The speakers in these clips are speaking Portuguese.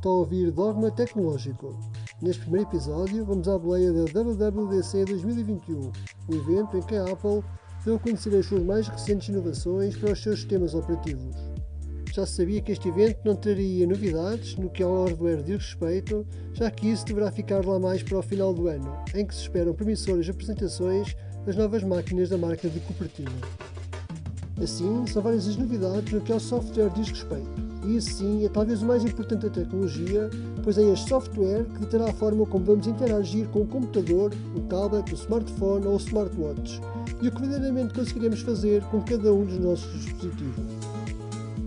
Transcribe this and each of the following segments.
está a ouvir Dogma Tecnológico. Neste primeiro episódio, vamos à boleia da WWDC 2021, o evento em que a Apple deu a conhecer as suas mais recentes inovações para os seus sistemas operativos. Já se sabia que este evento não traria novidades no que ao hardware diz respeito, já que isso deverá ficar lá mais para o final do ano, em que se esperam promissoras apresentações das novas máquinas da marca de Cupertino. Assim, são várias as novidades no que ao software diz respeito. E sim é talvez o mais importante da tecnologia, pois é este software que deterá a forma como vamos interagir com o computador, o tablet, o smartphone ou o smartwatch e o que verdadeiramente conseguiremos fazer com cada um dos nossos dispositivos.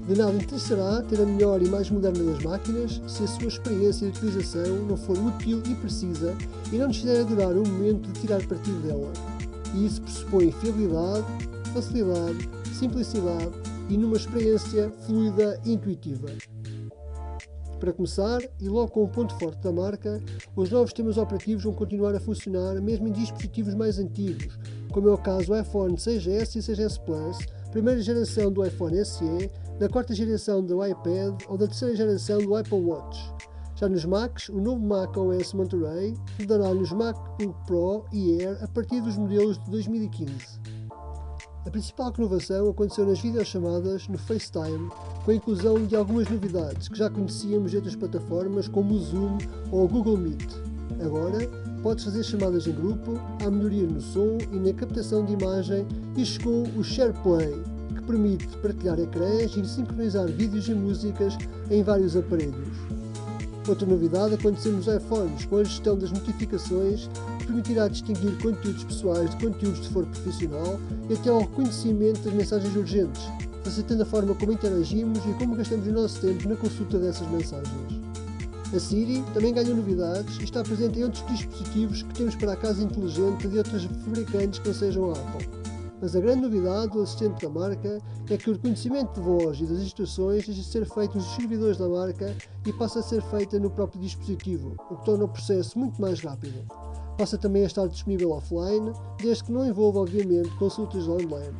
De nada interessará ter a melhor e mais moderna das máquinas se a sua experiência de utilização não for útil e precisa e não nos fizer durar o momento de tirar partido dela. E isso pressupõe fiabilidade, facilidade, simplicidade e numa experiência fluida e intuitiva. Para começar, e logo com o ponto forte da marca, os novos sistemas operativos vão continuar a funcionar mesmo em dispositivos mais antigos, como é o caso do iPhone 6S e 6S Plus, primeira geração do iPhone SE, da quarta geração do iPad ou da terceira geração do Apple Watch. Já nos Macs, o novo Mac OS Monterey rodará nos MacBook Pro e Air a partir dos modelos de 2015. A principal inovação aconteceu nas videochamadas no FaceTime, com a inclusão de algumas novidades que já conhecíamos de outras plataformas como o Zoom ou o Google Meet. Agora, podes fazer chamadas em grupo, há melhoria no som e na captação de imagem e chegou o SharePlay, que permite partilhar ecrãs e sincronizar vídeos e músicas em vários aparelhos. Outra novidade aconteceu nos iPhones, com a gestão das notificações que permitirá distinguir conteúdos pessoais de conteúdos de foro profissional e até ao reconhecimento das mensagens urgentes, facilitando a forma como interagimos e como gastamos o nosso tempo na consulta dessas mensagens. A Siri também ganhou novidades e está presente em outros dispositivos que temos para a casa inteligente de outros fabricantes que não sejam a Apple. Mas a grande novidade do assistente da marca é que o reconhecimento de voz e das instruções deixa de ser feito nos servidores da marca e passa a ser feita no próprio dispositivo, o que torna o processo muito mais rápido. Passa também a estar disponível offline, desde que não envolva, obviamente, consultas online.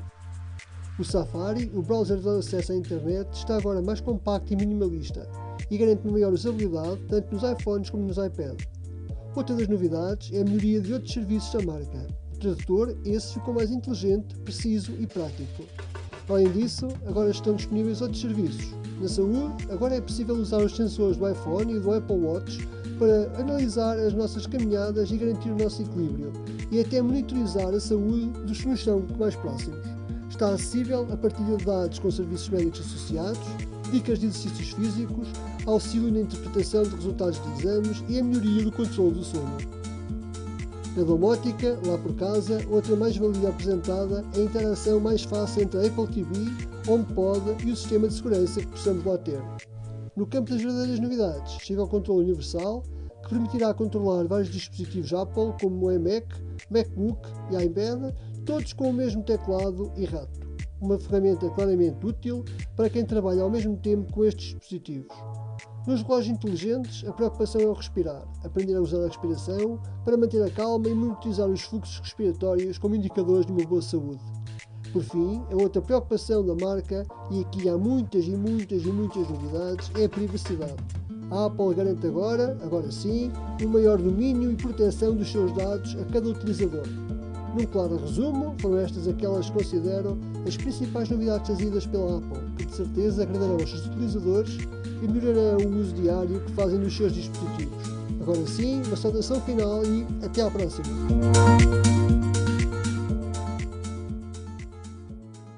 O Safari, o browser de acesso à internet, está agora mais compacto e minimalista e garante maior usabilidade tanto nos iPhones como nos iPads. Outra das novidades é a melhoria de outros serviços da marca. Tradutor, esse ficou mais inteligente, preciso e prático. Além disso, agora estão disponíveis outros serviços. Na saúde, agora é possível usar os sensores do iPhone e do Apple Watch para analisar as nossas caminhadas e garantir o nosso equilíbrio, e até monitorizar a saúde dos que nos são mais próximos. Está acessível a partilha de dados com serviços médicos associados, dicas de exercícios físicos, auxílio na interpretação de resultados de exames e a melhoria do controle do sono. Na domótica, lá por casa, outra mais-valia apresentada é a interação mais fácil entre a Apple TV, HomePod e o sistema de segurança que possamos lá ter. No campo das verdadeiras novidades, chega ao controle universal, que permitirá controlar vários dispositivos Apple, como o iMac, MacBook e iPad, todos com o mesmo teclado e rato. Uma ferramenta claramente útil para quem trabalha ao mesmo tempo com estes dispositivos. Nos relógios inteligentes, a preocupação é o respirar, aprender a usar a respiração para manter a calma e monitorizar os fluxos respiratórios como indicadores de uma boa saúde. Por fim, a outra preocupação da marca, e aqui há muitas e muitas e muitas novidades, é a privacidade. A Apple garante agora, agora sim, um maior domínio e proteção dos seus dados a cada utilizador. Num claro resumo, foram estas aquelas que considero as principais novidades trazidas pela Apple, que de certeza agradarão aos seus utilizadores e melhorarão o uso diário que fazem dos seus dispositivos. Agora sim, uma saudação final e até à próxima!